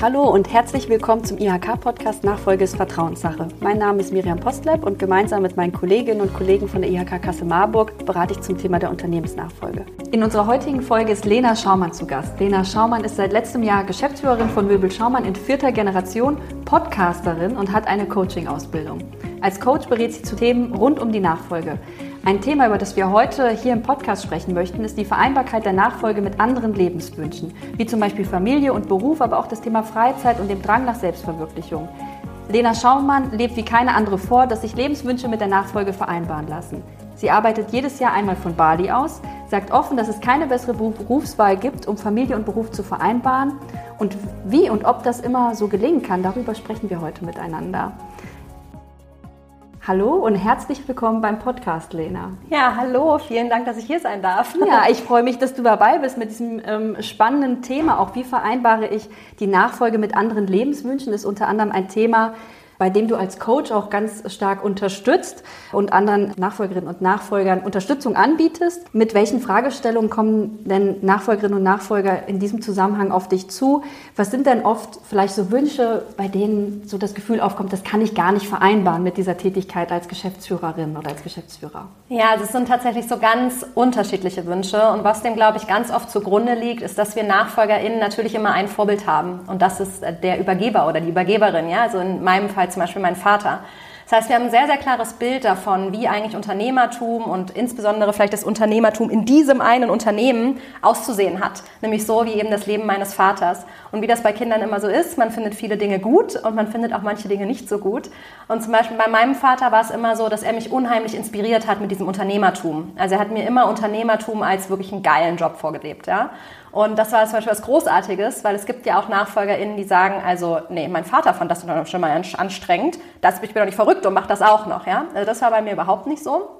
Hallo und herzlich willkommen zum IHK-Podcast Nachfolge ist Vertrauenssache. Mein Name ist Miriam Postleb und gemeinsam mit meinen Kolleginnen und Kollegen von der IHK Kasse Marburg berate ich zum Thema der Unternehmensnachfolge. In unserer heutigen Folge ist Lena Schaumann zu Gast. Lena Schaumann ist seit letztem Jahr Geschäftsführerin von Möbel Schaumann in vierter Generation, Podcasterin und hat eine Coaching-Ausbildung. Als Coach berät sie zu Themen rund um die Nachfolge. Ein Thema, über das wir heute hier im Podcast sprechen möchten, ist die Vereinbarkeit der Nachfolge mit anderen Lebenswünschen, wie zum Beispiel Familie und Beruf, aber auch das Thema Freizeit und dem Drang nach Selbstverwirklichung. Lena Schaumann lebt wie keine andere vor, dass sich Lebenswünsche mit der Nachfolge vereinbaren lassen. Sie arbeitet jedes Jahr einmal von Bali aus, sagt offen, dass es keine bessere Berufswahl gibt, um Familie und Beruf zu vereinbaren. Und wie und ob das immer so gelingen kann, darüber sprechen wir heute miteinander. Hallo und herzlich willkommen beim Podcast, Lena. Ja, hallo, vielen Dank, dass ich hier sein darf. Ja, ich freue mich, dass du dabei bist mit diesem ähm, spannenden Thema. Auch wie vereinbare ich die Nachfolge mit anderen Lebenswünschen, ist unter anderem ein Thema, bei dem du als Coach auch ganz stark unterstützt und anderen Nachfolgerinnen und Nachfolgern Unterstützung anbietest. Mit welchen Fragestellungen kommen denn Nachfolgerinnen und Nachfolger in diesem Zusammenhang auf dich zu? Was sind denn oft vielleicht so Wünsche, bei denen so das Gefühl aufkommt, das kann ich gar nicht vereinbaren mit dieser Tätigkeit als Geschäftsführerin oder als Geschäftsführer? Ja, es sind tatsächlich so ganz unterschiedliche Wünsche und was dem, glaube ich, ganz oft zugrunde liegt, ist, dass wir NachfolgerInnen natürlich immer ein Vorbild haben und das ist der Übergeber oder die Übergeberin. Ja? Also in meinem Fall Fall zum Beispiel mein Vater. Das heißt, wir haben ein sehr, sehr klares Bild davon, wie eigentlich Unternehmertum und insbesondere vielleicht das Unternehmertum in diesem einen Unternehmen auszusehen hat. Nämlich so wie eben das Leben meines Vaters. Und wie das bei Kindern immer so ist, man findet viele Dinge gut und man findet auch manche Dinge nicht so gut. Und zum Beispiel bei meinem Vater war es immer so, dass er mich unheimlich inspiriert hat mit diesem Unternehmertum. Also er hat mir immer Unternehmertum als wirklich einen geilen Job vorgelebt. Ja? Und das war zum Beispiel was Großartiges, weil es gibt ja auch NachfolgerInnen, die sagen, also, nee, mein Vater fand das schon mal anstrengend, das, ich bin doch nicht verrückt und mache das auch noch, ja. Also das war bei mir überhaupt nicht so.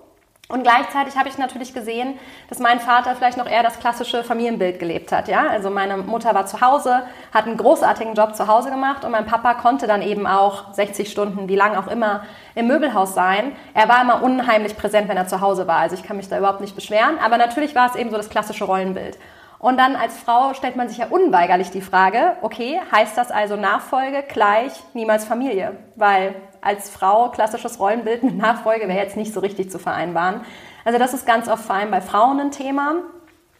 Und gleichzeitig habe ich natürlich gesehen, dass mein Vater vielleicht noch eher das klassische Familienbild gelebt hat. Ja? Also meine Mutter war zu Hause, hat einen großartigen Job zu Hause gemacht und mein Papa konnte dann eben auch 60 Stunden, wie lang auch immer, im Möbelhaus sein. Er war immer unheimlich präsent, wenn er zu Hause war. Also ich kann mich da überhaupt nicht beschweren. Aber natürlich war es eben so das klassische Rollenbild. Und dann als Frau stellt man sich ja unweigerlich die Frage, okay, heißt das also Nachfolge gleich niemals Familie? Weil als Frau klassisches Rollenbild mit Nachfolge wäre jetzt nicht so richtig zu vereinbaren. Also das ist ganz oft vor allem bei Frauen ein Thema.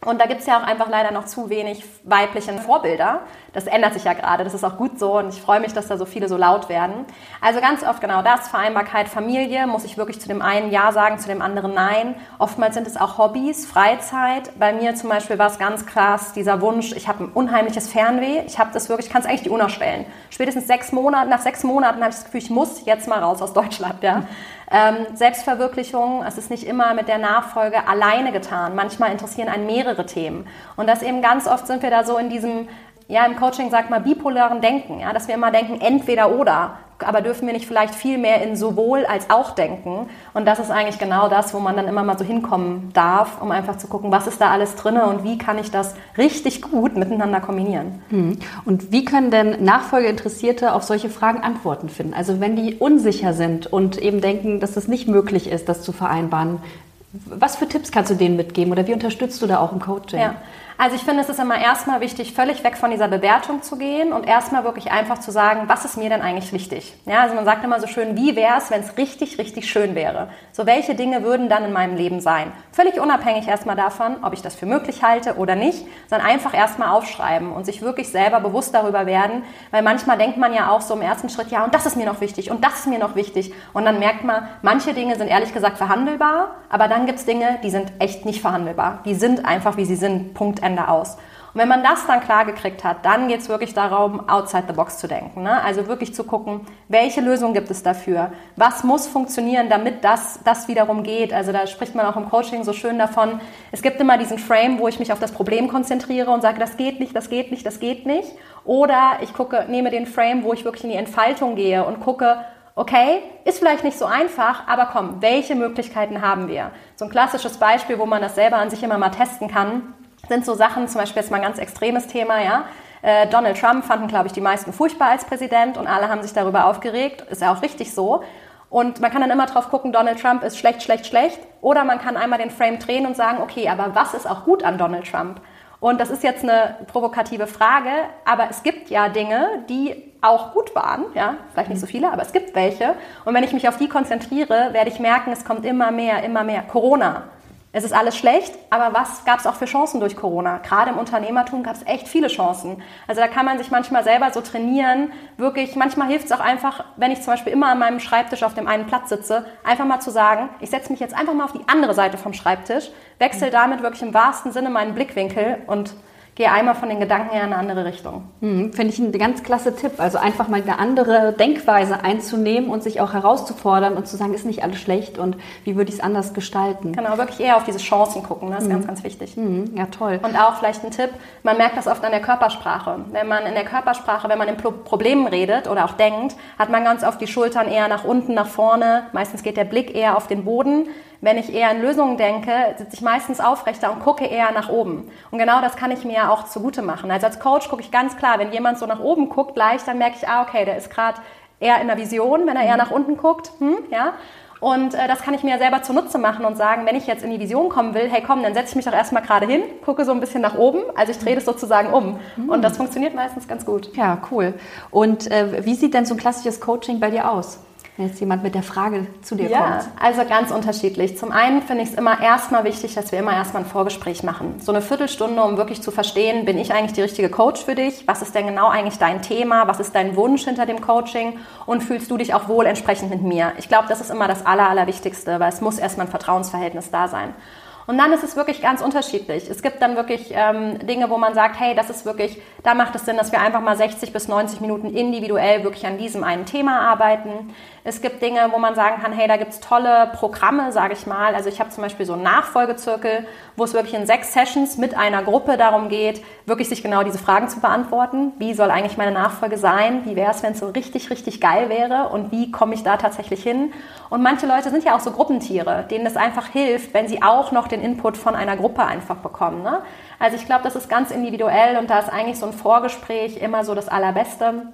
Und da gibt es ja auch einfach leider noch zu wenig weibliche Vorbilder. Das ändert sich ja gerade, das ist auch gut so und ich freue mich, dass da so viele so laut werden. Also ganz oft genau das, Vereinbarkeit, Familie, muss ich wirklich zu dem einen Ja sagen, zu dem anderen Nein. Oftmals sind es auch Hobbys, Freizeit. Bei mir zum Beispiel war es ganz krass, dieser Wunsch, ich habe ein unheimliches Fernweh, ich habe das wirklich, ich kann es eigentlich die UNO stellen. Spätestens sechs Monate, nach sechs Monaten habe ich das Gefühl, ich muss jetzt mal raus aus Deutschland. Ja? Ähm, Selbstverwirklichung, es ist nicht immer mit der Nachfolge alleine getan. Manchmal interessieren einen mehrere Themen. Und das eben ganz oft sind wir da so in diesem, ja, im Coaching sagt man bipolaren Denken, ja, dass wir immer denken, entweder oder aber dürfen wir nicht vielleicht viel mehr in sowohl als auch denken? Und das ist eigentlich genau das, wo man dann immer mal so hinkommen darf, um einfach zu gucken, was ist da alles drin und wie kann ich das richtig gut miteinander kombinieren. Hm. Und wie können denn Nachfolgeinteressierte auf solche Fragen Antworten finden? Also wenn die unsicher sind und eben denken, dass es nicht möglich ist, das zu vereinbaren, was für Tipps kannst du denen mitgeben oder wie unterstützt du da auch im Coaching? Ja. Also ich finde, es ist immer erstmal wichtig, völlig weg von dieser Bewertung zu gehen und erstmal wirklich einfach zu sagen, was ist mir denn eigentlich wichtig? Ja, also man sagt immer so schön, wie wäre es, wenn es richtig, richtig schön wäre? So welche Dinge würden dann in meinem Leben sein? Völlig unabhängig erstmal davon, ob ich das für möglich halte oder nicht, sondern einfach erstmal aufschreiben und sich wirklich selber bewusst darüber werden, weil manchmal denkt man ja auch so im ersten Schritt, ja, und das ist mir noch wichtig und das ist mir noch wichtig und dann merkt man, manche Dinge sind ehrlich gesagt verhandelbar, aber dann gibt es Dinge, die sind echt nicht verhandelbar. Die sind einfach, wie sie sind, Punkt Ende aus. Und wenn man das dann klar gekriegt hat, dann geht es wirklich darum, outside the box zu denken. Ne? Also wirklich zu gucken, welche Lösung gibt es dafür? Was muss funktionieren, damit das, das wiederum geht? Also da spricht man auch im Coaching so schön davon. Es gibt immer diesen Frame, wo ich mich auf das Problem konzentriere und sage, das geht nicht, das geht nicht, das geht nicht. Oder ich gucke, nehme den Frame, wo ich wirklich in die Entfaltung gehe und gucke, okay, ist vielleicht nicht so einfach, aber komm, welche Möglichkeiten haben wir? So ein klassisches Beispiel, wo man das selber an sich immer mal testen kann, sind so Sachen, zum Beispiel jetzt mal ein ganz extremes Thema, ja. Äh, Donald Trump fanden, glaube ich, die meisten furchtbar als Präsident und alle haben sich darüber aufgeregt. Ist ja auch richtig so. Und man kann dann immer drauf gucken, Donald Trump ist schlecht, schlecht, schlecht. Oder man kann einmal den Frame drehen und sagen, okay, aber was ist auch gut an Donald Trump? Und das ist jetzt eine provokative Frage, aber es gibt ja Dinge, die auch gut waren, ja, vielleicht nicht so viele, aber es gibt welche. Und wenn ich mich auf die konzentriere, werde ich merken, es kommt immer mehr, immer mehr. Corona es ist alles schlecht, aber was gab es auch für Chancen durch Corona? Gerade im Unternehmertum gab es echt viele Chancen. Also da kann man sich manchmal selber so trainieren. Wirklich, manchmal hilft es auch einfach, wenn ich zum Beispiel immer an meinem Schreibtisch auf dem einen Platz sitze, einfach mal zu sagen, ich setze mich jetzt einfach mal auf die andere Seite vom Schreibtisch, wechsle damit wirklich im wahrsten Sinne meinen Blickwinkel und gehe einmal von den Gedanken her in eine andere Richtung. Hm, Finde ich ein ganz klasse Tipp. Also einfach mal eine andere Denkweise einzunehmen und sich auch herauszufordern und zu sagen, ist nicht alles schlecht und wie würde ich es anders gestalten. Genau, wirklich eher auf diese Chancen gucken. Das ist hm. ganz, ganz wichtig. Hm, ja, toll. Und auch vielleicht ein Tipp, man merkt das oft an der Körpersprache. Wenn man in der Körpersprache, wenn man in Problemen redet oder auch denkt, hat man ganz oft die Schultern eher nach unten, nach vorne. Meistens geht der Blick eher auf den Boden. Wenn ich eher an Lösungen denke, sitze ich meistens aufrechter und gucke eher nach oben. Und genau das kann ich mir auch zugute machen. Also als Coach gucke ich ganz klar, wenn jemand so nach oben guckt, leicht, dann merke ich, ah, okay, der ist gerade eher in der Vision, wenn er eher nach unten guckt. Hm, ja? Und äh, das kann ich mir selber zunutze machen und sagen, wenn ich jetzt in die Vision kommen will, hey komm, dann setze ich mich doch erstmal gerade hin, gucke so ein bisschen nach oben. Also ich drehe das sozusagen um. Mhm. Und das funktioniert meistens ganz gut. Ja, cool. Und äh, wie sieht denn so ein klassisches Coaching bei dir aus? Wenn jetzt jemand mit der Frage zu dir ja, kommt? Also ganz unterschiedlich. Zum einen finde ich es immer erstmal wichtig, dass wir immer erstmal ein Vorgespräch machen. So eine Viertelstunde, um wirklich zu verstehen, bin ich eigentlich die richtige Coach für dich? Was ist denn genau eigentlich dein Thema? Was ist dein Wunsch hinter dem Coaching? Und fühlst du dich auch wohl entsprechend mit mir? Ich glaube, das ist immer das Aller, Allerwichtigste, weil es muss erstmal ein Vertrauensverhältnis da sein. Und dann ist es wirklich ganz unterschiedlich. Es gibt dann wirklich ähm, Dinge, wo man sagt, hey, das ist wirklich, da macht es Sinn, dass wir einfach mal 60 bis 90 Minuten individuell wirklich an diesem einen Thema arbeiten. Es gibt Dinge, wo man sagen kann, hey, da gibt's tolle Programme, sage ich mal. Also ich habe zum Beispiel so einen Nachfolgezirkel, wo es wirklich in sechs Sessions mit einer Gruppe darum geht, wirklich sich genau diese Fragen zu beantworten. Wie soll eigentlich meine Nachfolge sein? Wie wäre es, wenn es so richtig, richtig geil wäre? Und wie komme ich da tatsächlich hin? Und manche Leute sind ja auch so Gruppentiere, denen es einfach hilft, wenn sie auch noch den Input von einer Gruppe einfach bekommen. Ne? Also ich glaube, das ist ganz individuell und da ist eigentlich so ein Vorgespräch immer so das Allerbeste.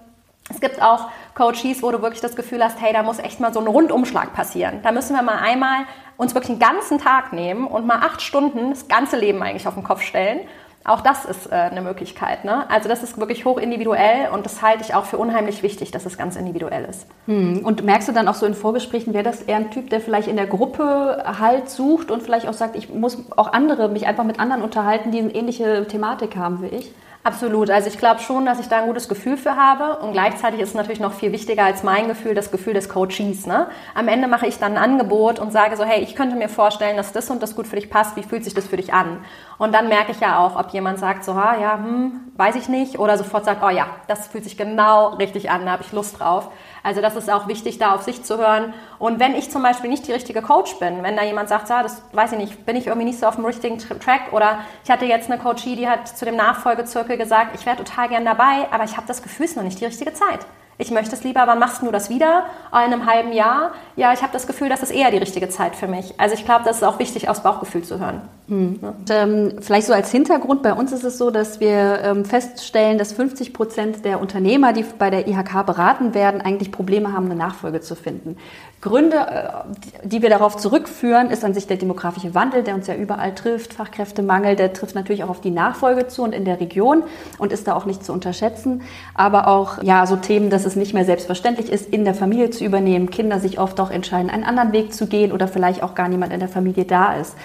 Es gibt auch Coaches, wo du wirklich das Gefühl hast, hey, da muss echt mal so ein Rundumschlag passieren. Da müssen wir mal einmal uns wirklich einen ganzen Tag nehmen und mal acht Stunden das ganze Leben eigentlich auf den Kopf stellen. Auch das ist äh, eine Möglichkeit. Ne? Also das ist wirklich hoch individuell und das halte ich auch für unheimlich wichtig, dass es ganz individuell ist. Hm. Und merkst du dann auch so in Vorgesprächen, wäre das eher ein Typ, der vielleicht in der Gruppe Halt sucht und vielleicht auch sagt, ich muss auch andere, mich einfach mit anderen unterhalten, die eine ähnliche Thematik haben wie ich? Absolut. Also ich glaube schon, dass ich da ein gutes Gefühl für habe. Und gleichzeitig ist natürlich noch viel wichtiger als mein Gefühl, das Gefühl des Coaches. Ne? Am Ende mache ich dann ein Angebot und sage so, hey, ich könnte mir vorstellen, dass das und das gut für dich passt. Wie fühlt sich das für dich an? Und dann merke ich ja auch, ob jemand sagt so, ha, ja, hm, weiß ich nicht. Oder sofort sagt, oh ja, das fühlt sich genau richtig an, da habe ich Lust drauf. Also das ist auch wichtig, da auf sich zu hören. Und wenn ich zum Beispiel nicht die richtige Coach bin, wenn da jemand sagt, ja, das weiß ich nicht, bin ich irgendwie nicht so auf dem richtigen Track oder ich hatte jetzt eine Coachie, die hat zu dem Nachfolgezirkel gesagt, ich wäre total gern dabei, aber ich habe das Gefühl, es ist noch nicht die richtige Zeit ich möchte es lieber, wann machst du das wieder? In einem halben Jahr? Ja, ich habe das Gefühl, das ist eher die richtige Zeit für mich. Also ich glaube, das ist auch wichtig, aufs Bauchgefühl zu hören. Hm. Und, ähm, vielleicht so als Hintergrund, bei uns ist es so, dass wir ähm, feststellen, dass 50 Prozent der Unternehmer, die bei der IHK beraten werden, eigentlich Probleme haben, eine Nachfolge zu finden. Gründe, äh, die wir darauf zurückführen, ist an sich der demografische Wandel, der uns ja überall trifft, Fachkräftemangel, der trifft natürlich auch auf die Nachfolge zu und in der Region und ist da auch nicht zu unterschätzen. Aber auch ja so Themen, dass es nicht mehr selbstverständlich ist, in der Familie zu übernehmen, Kinder sich oft auch entscheiden, einen anderen Weg zu gehen oder vielleicht auch gar niemand in der Familie da ist.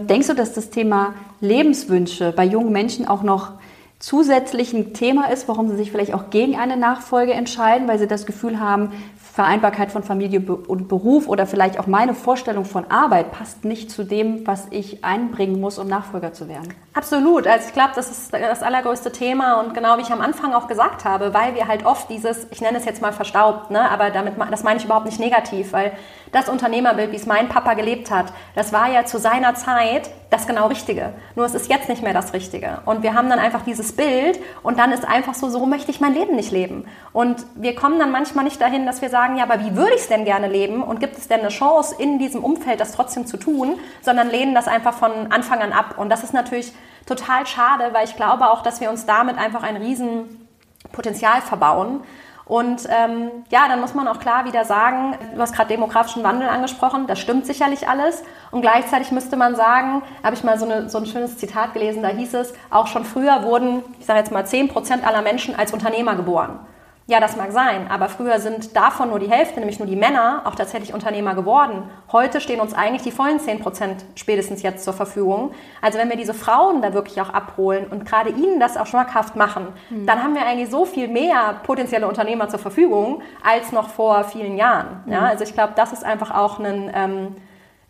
Denkst du, dass das Thema Lebenswünsche bei jungen Menschen auch noch zusätzlich ein Thema ist, warum sie sich vielleicht auch gegen eine Nachfolge entscheiden, weil sie das Gefühl haben, Vereinbarkeit von Familie und Beruf oder vielleicht auch meine Vorstellung von Arbeit passt nicht zu dem, was ich einbringen muss, um Nachfolger zu werden. Absolut. Also ich glaube, das ist das allergrößte Thema und genau wie ich am Anfang auch gesagt habe, weil wir halt oft dieses, ich nenne es jetzt mal verstaubt, ne, aber damit, das meine ich überhaupt nicht negativ, weil das Unternehmerbild, wie es mein Papa gelebt hat, das war ja zu seiner Zeit das genau Richtige. Nur es ist jetzt nicht mehr das Richtige. Und wir haben dann einfach dieses Bild und dann ist einfach so, so möchte ich mein Leben nicht leben. Und wir kommen dann manchmal nicht dahin, dass wir sagen, ja, aber wie würde ich es denn gerne leben und gibt es denn eine Chance in diesem Umfeld, das trotzdem zu tun, sondern lehnen das einfach von Anfang an ab. Und das ist natürlich total schade, weil ich glaube auch, dass wir uns damit einfach ein Riesenpotenzial verbauen Und ähm, ja, dann muss man auch klar wieder sagen, du hast gerade demografischen Wandel angesprochen, das stimmt sicherlich alles. Und gleichzeitig müsste man sagen, habe ich mal so, eine, so ein schönes Zitat gelesen, da hieß es, auch schon früher wurden, ich sage jetzt mal, 10 Prozent aller Menschen als Unternehmer geboren. Ja, das mag sein, aber früher sind davon nur die Hälfte, nämlich nur die Männer, auch tatsächlich Unternehmer geworden. Heute stehen uns eigentlich die vollen 10 Prozent spätestens jetzt zur Verfügung. Also wenn wir diese Frauen da wirklich auch abholen und gerade ihnen das auch schmackhaft machen, mhm. dann haben wir eigentlich so viel mehr potenzielle Unternehmer zur Verfügung als noch vor vielen Jahren. Mhm. Ja, also ich glaube, das ist einfach auch ein ähm,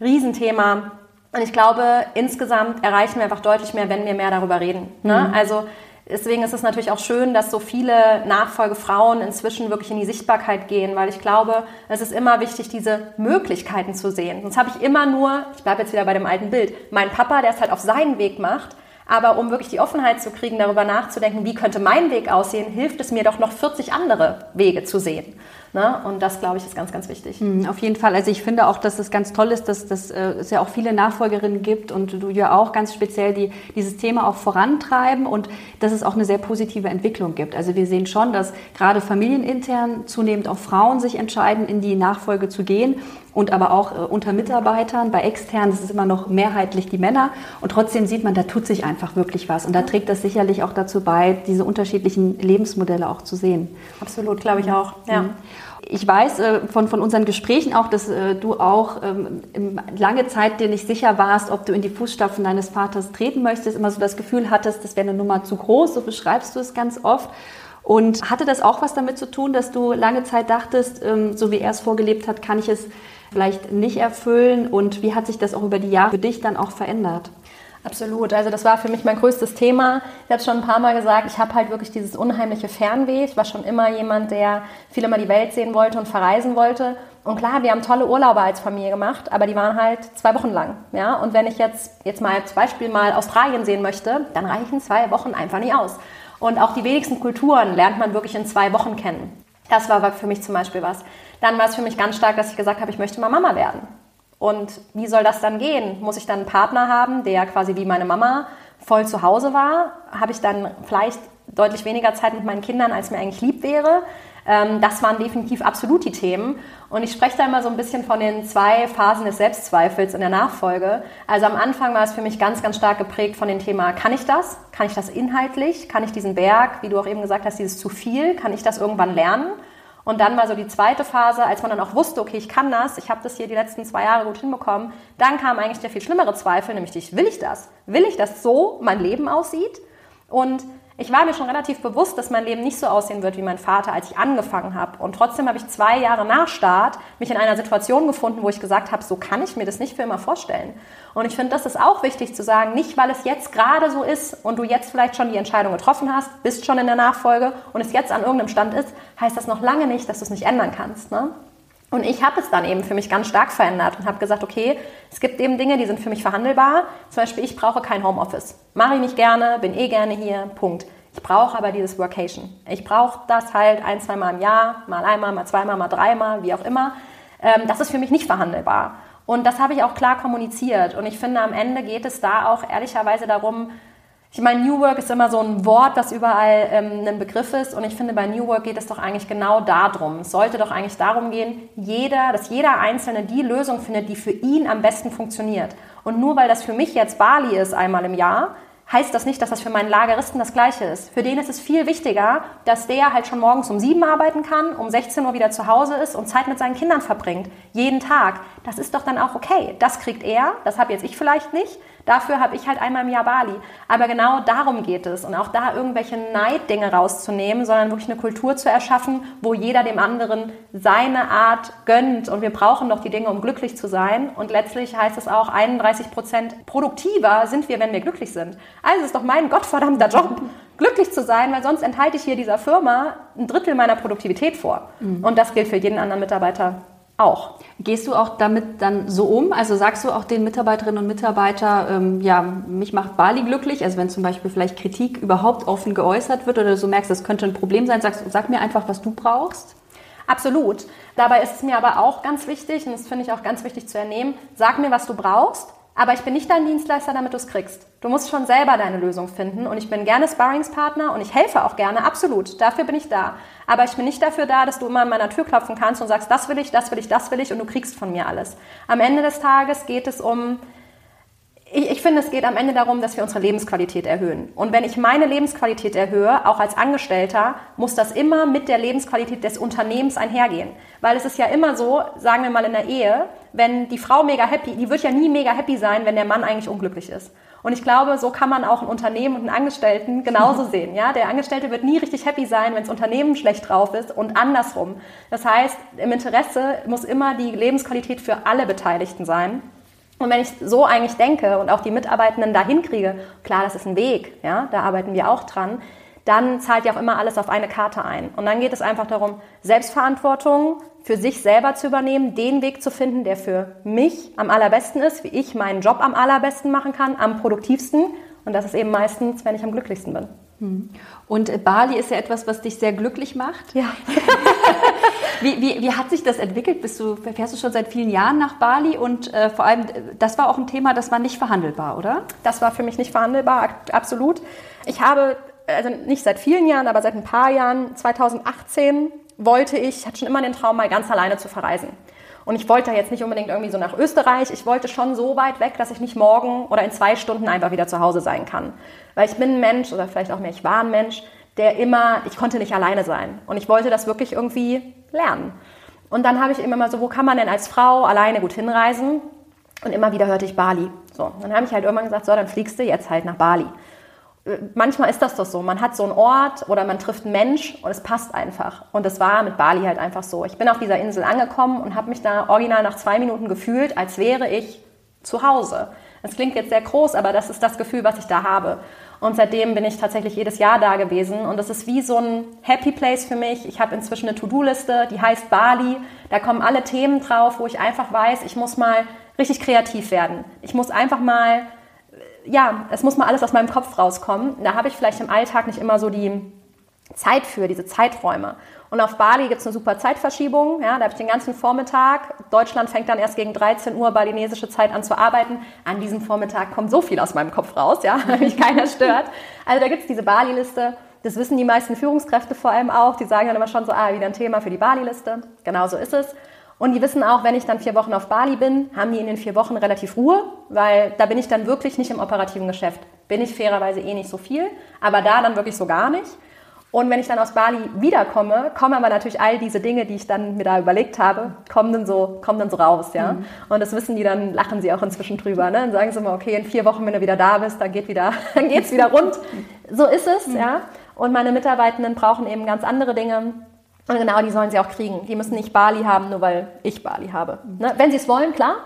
Riesenthema. Und ich glaube, insgesamt erreichen wir einfach deutlich mehr, wenn wir mehr darüber reden. Ne? Mhm. Also Deswegen ist es natürlich auch schön, dass so viele Nachfolgefrauen inzwischen wirklich in die Sichtbarkeit gehen, weil ich glaube, es ist immer wichtig, diese Möglichkeiten zu sehen. Sonst habe ich immer nur, ich bleibe jetzt wieder bei dem alten Bild, meinen Papa, der es halt auf seinen Weg macht. Aber um wirklich die Offenheit zu kriegen, darüber nachzudenken, wie könnte mein Weg aussehen, hilft es mir doch noch 40 andere Wege zu sehen. Ne? Und das, glaube ich, ist ganz, ganz wichtig. Mhm, auf jeden Fall. Also ich finde auch, dass es ganz toll ist, dass, dass äh, es ja auch viele Nachfolgerinnen gibt und du ja auch ganz speziell die, dieses Thema auch vorantreiben und dass es auch eine sehr positive Entwicklung gibt. Also wir sehen schon, dass gerade familienintern zunehmend auch Frauen sich entscheiden, in die Nachfolge zu gehen und aber auch äh, unter Mitarbeitern. Bei externen ist es immer noch mehrheitlich die Männer und trotzdem sieht man, da tut sich einfach wirklich was und da trägt das sicherlich auch dazu bei, diese unterschiedlichen Lebensmodelle auch zu sehen. Absolut, glaube ich auch. Ja. Ich weiß äh, von, von unseren Gesprächen auch, dass äh, du auch ähm, lange Zeit dir nicht sicher warst, ob du in die Fußstapfen deines Vaters treten möchtest, immer so das Gefühl hattest, das wäre eine Nummer zu groß, so beschreibst du es ganz oft. Und hatte das auch was damit zu tun, dass du lange Zeit dachtest, ähm, so wie er es vorgelebt hat, kann ich es vielleicht nicht erfüllen? Und wie hat sich das auch über die Jahre für dich dann auch verändert? Absolut. Also das war für mich mein größtes Thema. Ich habe schon ein paar Mal gesagt, ich habe halt wirklich dieses unheimliche Fernweh. Ich war schon immer jemand, der viel immer die Welt sehen wollte und verreisen wollte. Und klar, wir haben tolle Urlaube als Familie gemacht, aber die waren halt zwei Wochen lang. Ja? Und wenn ich jetzt, jetzt mal als Beispiel mal Australien sehen möchte, dann reichen zwei Wochen einfach nicht aus. Und auch die wenigsten Kulturen lernt man wirklich in zwei Wochen kennen. Das war für mich zum Beispiel was. Dann war es für mich ganz stark, dass ich gesagt habe, ich möchte mal Mama werden. Und wie soll das dann gehen? Muss ich dann einen Partner haben, der quasi wie meine Mama voll zu Hause war? Habe ich dann vielleicht deutlich weniger Zeit mit meinen Kindern, als mir eigentlich lieb wäre? Ähm, das waren definitiv absolut die Themen. Und ich spreche da immer so ein bisschen von den zwei Phasen des Selbstzweifels in der Nachfolge. Also am Anfang war es für mich ganz, ganz stark geprägt von dem Thema, kann ich das? Kann ich das inhaltlich? Kann ich diesen Berg, wie du auch eben gesagt hast, dieses zu viel? Kann ich das irgendwann lernen? Und dann war so die zweite Phase, als man dann auch wusste, okay, ich kann das, ich habe das hier die letzten zwei Jahre gut hinbekommen. Dann kam eigentlich der viel schlimmere Zweifel, nämlich will ich das? Will ich, dass so mein Leben aussieht? Und ich war mir schon relativ bewusst, dass mein Leben nicht so aussehen wird wie mein Vater, als ich angefangen habe. Und trotzdem habe ich zwei Jahre nach Start mich in einer Situation gefunden, wo ich gesagt habe, so kann ich mir das nicht für immer vorstellen. Und ich finde, das ist auch wichtig zu sagen, nicht weil es jetzt gerade so ist und du jetzt vielleicht schon die Entscheidung getroffen hast, bist schon in der Nachfolge und es jetzt an irgendeinem Stand ist, heißt das noch lange nicht, dass du es nicht ändern kannst. Ne? Und ich habe es dann eben für mich ganz stark verändert und habe gesagt, okay, es gibt eben Dinge, die sind für mich verhandelbar. Zum Beispiel, ich brauche kein Homeoffice. Mache ich nicht gerne, bin eh gerne hier, Punkt. Ich brauche aber dieses Workation. Ich brauche das halt ein, zwei Mal im Jahr, mal einmal, mal zweimal, mal dreimal, wie auch immer. Ähm, das ist für mich nicht verhandelbar. Und das habe ich auch klar kommuniziert. Und ich finde, am Ende geht es da auch ehrlicherweise darum, ich meine, New Work ist immer so ein Wort, das überall ähm, ein Begriff ist. Und ich finde, bei New Work geht es doch eigentlich genau darum. Es sollte doch eigentlich darum gehen, jeder, dass jeder Einzelne die Lösung findet, die für ihn am besten funktioniert. Und nur weil das für mich jetzt Bali ist einmal im Jahr, heißt das nicht, dass das für meinen Lageristen das Gleiche ist. Für den ist es viel wichtiger, dass der halt schon morgens um sieben arbeiten kann, um 16 Uhr wieder zu Hause ist und Zeit mit seinen Kindern verbringt. Jeden Tag. Das ist doch dann auch okay. Das kriegt er, das habe jetzt ich vielleicht nicht. Dafür habe ich halt einmal im Jahr Bali. Aber genau darum geht es. Und auch da irgendwelche Neiddinge rauszunehmen, sondern wirklich eine Kultur zu erschaffen, wo jeder dem anderen seine Art gönnt. Und wir brauchen doch die Dinge, um glücklich zu sein. Und letztlich heißt es auch, 31 Prozent produktiver sind wir, wenn wir glücklich sind. Also ist doch mein gottverdammter Job, glücklich zu sein, weil sonst enthalte ich hier dieser Firma ein Drittel meiner Produktivität vor. Mhm. Und das gilt für jeden anderen Mitarbeiter auch. Gehst du auch damit dann so um? Also sagst du auch den Mitarbeiterinnen und Mitarbeitern, ähm, ja, mich macht Bali glücklich? Also wenn zum Beispiel vielleicht Kritik überhaupt offen geäußert wird oder du so merkst, das könnte ein Problem sein, sagst, sag mir einfach, was du brauchst? Absolut. Dabei ist es mir aber auch ganz wichtig, und das finde ich auch ganz wichtig zu ernehmen, sag mir, was du brauchst, Aber ich bin nicht dein Dienstleister, damit du es kriegst. Du musst schon selber deine Lösung finden. Und ich bin gerne Sparringspartner und ich helfe auch gerne, absolut. Dafür bin ich da. Aber ich bin nicht dafür da, dass du immer an meiner Tür klopfen kannst und sagst, das will ich, das will ich, das will ich und du kriegst von mir alles. Am Ende des Tages geht es um ich, ich, finde, es geht am Ende darum, dass wir unsere Lebensqualität erhöhen. Und wenn ich meine Lebensqualität erhöhe, auch als Angestellter, muss das immer mit der Lebensqualität des Unternehmens einhergehen. Weil es ist ja immer so, sagen wir mal in der Ehe, wenn die Frau mega happy, die wird ja nie mega happy sein, wenn der Mann eigentlich unglücklich ist. Und ich glaube, so kann man auch ein Unternehmen und einen Angestellten genauso sehen. Ja? Der Angestellte wird nie richtig happy sein, wenn das Unternehmen schlecht drauf ist und andersrum. Das heißt, im Interesse muss immer die Lebensqualität für alle Beteiligten sein. Und wenn ich so eigentlich denke und auch die Mitarbeitenden dahin kriege, klar, das ist ein Weg, ja, da arbeiten wir auch dran, dann zahlt ja auch immer alles auf eine Karte ein. Und dann geht es einfach darum, Selbstverantwortung für sich selber zu übernehmen, den Weg zu finden, der für mich am allerbesten ist, wie ich meinen Job am allerbesten machen kann, am produktivsten. Und das ist eben meistens, wenn ich am glücklichsten bin. Hm. Und Bali ist ja etwas, was dich sehr glücklich macht. Ja. wie, wie, wie, hat sich das entwickelt? Bist du, fährst du schon seit vielen Jahren nach Bali? Und äh, vor allem, das war auch ein Thema, das war nicht verhandelbar, oder? Das war für mich nicht verhandelbar, absolut. Ich habe, also nicht seit vielen Jahren, aber seit ein paar Jahren, 2018 wollte ich, hatte schon immer den Traum, mal ganz alleine zu verreisen. Und ich wollte jetzt nicht unbedingt irgendwie so nach Österreich. Ich wollte schon so weit weg, dass ich nicht morgen oder in zwei Stunden einfach wieder zu Hause sein kann. Weil ich bin ein Mensch oder vielleicht auch mehr, ich war ein Mensch, der immer, ich konnte nicht alleine sein. Und ich wollte das wirklich irgendwie lernen. Und dann habe ich immer mal so, wo kann man denn als Frau alleine gut hinreisen? Und immer wieder hörte ich Bali. So, dann habe ich halt irgendwann gesagt, so, dann fliegst du jetzt halt nach Bali. Manchmal ist das doch so. Man hat so einen Ort oder man trifft einen Mensch und es passt einfach. Und das war mit Bali halt einfach so. Ich bin auf dieser Insel angekommen und habe mich da original nach zwei Minuten gefühlt, als wäre ich zu Hause. Das klingt jetzt sehr groß, aber das ist das Gefühl, was ich da habe. Und seitdem bin ich tatsächlich jedes Jahr da gewesen. Und das ist wie so ein Happy Place für mich. Ich habe inzwischen eine To-Do-Liste, die heißt Bali. Da kommen alle Themen drauf, wo ich einfach weiß, ich muss mal richtig kreativ werden. Ich muss einfach mal, ja, es muss mal alles aus meinem Kopf rauskommen. Da habe ich vielleicht im Alltag nicht immer so die Zeit für, diese Zeiträume. Und auf Bali gibt es eine super Zeitverschiebung. Ja, da habe ich den ganzen Vormittag. Deutschland fängt dann erst gegen 13 Uhr balinesische Zeit an zu arbeiten. An diesem Vormittag kommt so viel aus meinem Kopf raus, ja, weil mich keiner stört. Also da gibt es diese Bali-Liste. Das wissen die meisten Führungskräfte vor allem auch. Die sagen dann immer schon so, ah, wieder ein Thema für die Bali-Liste. Genau so ist es. Und die wissen auch, wenn ich dann vier Wochen auf Bali bin, haben die in den vier Wochen relativ Ruhe, weil da bin ich dann wirklich nicht im operativen Geschäft. Bin ich fairerweise eh nicht so viel, aber da dann wirklich so gar nicht. Und wenn ich dann aus Bali wiederkomme, kommen aber natürlich all diese Dinge, die ich dann mir da überlegt habe, kommen dann so, kommen dann so raus, ja. Mhm. Und das wissen die dann, lachen sie auch inzwischen drüber, ne? Dann sagen sie immer, okay, in vier Wochen, wenn du wieder da bist, dann geht wieder, dann geht's wieder rund. So ist es, mhm. ja. Und meine Mitarbeitenden brauchen eben ganz andere Dinge. Und genau, die sollen sie auch kriegen. Die müssen nicht Bali haben, nur weil ich Bali habe. Ne? Wenn sie es wollen, klar,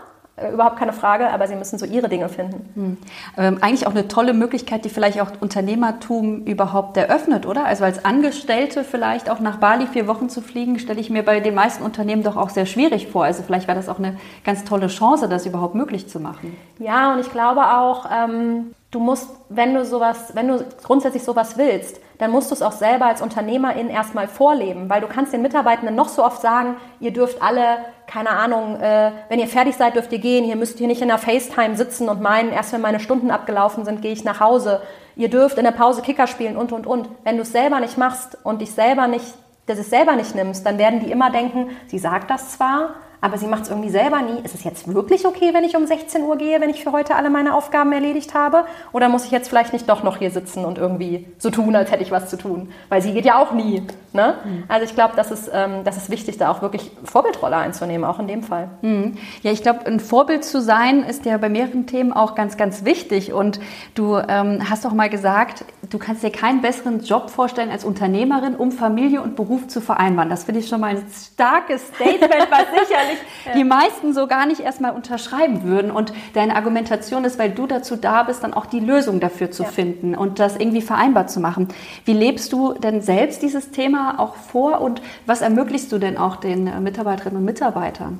überhaupt keine Frage, aber sie müssen so ihre Dinge finden. Hm. Ähm, eigentlich auch eine tolle Möglichkeit, die vielleicht auch Unternehmertum überhaupt eröffnet, oder? Also als Angestellte vielleicht auch nach Bali vier Wochen zu fliegen, stelle ich mir bei den meisten Unternehmen doch auch sehr schwierig vor. Also vielleicht wäre das auch eine ganz tolle Chance, das überhaupt möglich zu machen. Ja, und ich glaube auch, ähm, du musst, wenn du sowas, wenn du grundsätzlich sowas willst, dann musst du es auch selber als Unternehmerin erstmal vorleben, weil du kannst den Mitarbeitenden noch so oft sagen, ihr dürft alle, keine Ahnung, äh, wenn ihr fertig seid, dürft ihr gehen, ihr müsst hier nicht in der FaceTime sitzen und meinen, erst wenn meine Stunden abgelaufen sind, gehe ich nach Hause. Ihr dürft in der Pause Kicker spielen und, und, und. Wenn du es selber nicht machst und dich selber nicht, das es selber nicht nimmst, dann werden die immer denken, sie sagt das zwar, aber sie macht es irgendwie selber nie. Ist es jetzt wirklich okay, wenn ich um 16 Uhr gehe, wenn ich für heute alle meine Aufgaben erledigt habe? Oder muss ich jetzt vielleicht nicht doch noch hier sitzen und irgendwie so tun, als hätte ich was zu tun? Weil sie geht ja auch nie. Ne? Mhm. Also ich glaube, das, ist, ähm, das ist wichtig, da auch wirklich Vorbildrolle einzunehmen, auch in dem Fall. Mhm. Ja, ich glaube, ein Vorbild zu sein, ist ja bei mehreren Themen auch ganz, ganz wichtig. Und du ähm, hast auch mal gesagt, du kannst dir keinen besseren Job vorstellen als Unternehmerin, um Familie und Beruf zu vereinbaren. Das finde ich schon mal ein starkes Statement, was sicherlich ja. die meisten so gar nicht erstmal unterschreiben würden. Und deine Argumentation ist, weil du dazu da bist, dann auch die Lösung dafür zu ja. finden und das irgendwie vereinbar zu machen. Wie lebst du denn selbst dieses Thema auch vor und was ermöglichst du denn auch den Mitarbeiterinnen und Mitarbeitern?